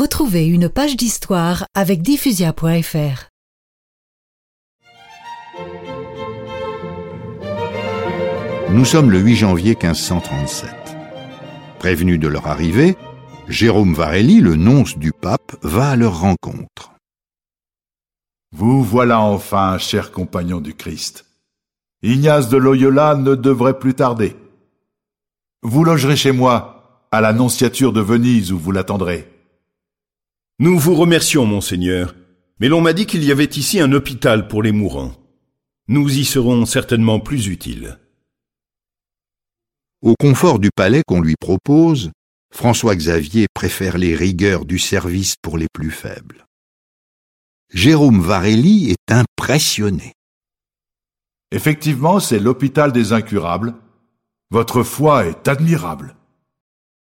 Retrouvez une page d'histoire avec diffusia.fr. Nous sommes le 8 janvier 1537. Prévenu de leur arrivée, Jérôme Varelli, le nonce du pape, va à leur rencontre. Vous voilà enfin, chers compagnons du Christ. Ignace de Loyola ne devrait plus tarder. Vous logerez chez moi, à la nonciature de Venise où vous l'attendrez. Nous vous remercions, monseigneur, mais l'on m'a dit qu'il y avait ici un hôpital pour les mourants. Nous y serons certainement plus utiles. Au confort du palais qu'on lui propose, François Xavier préfère les rigueurs du service pour les plus faibles. Jérôme Varelli est impressionné. Effectivement, c'est l'hôpital des incurables. Votre foi est admirable.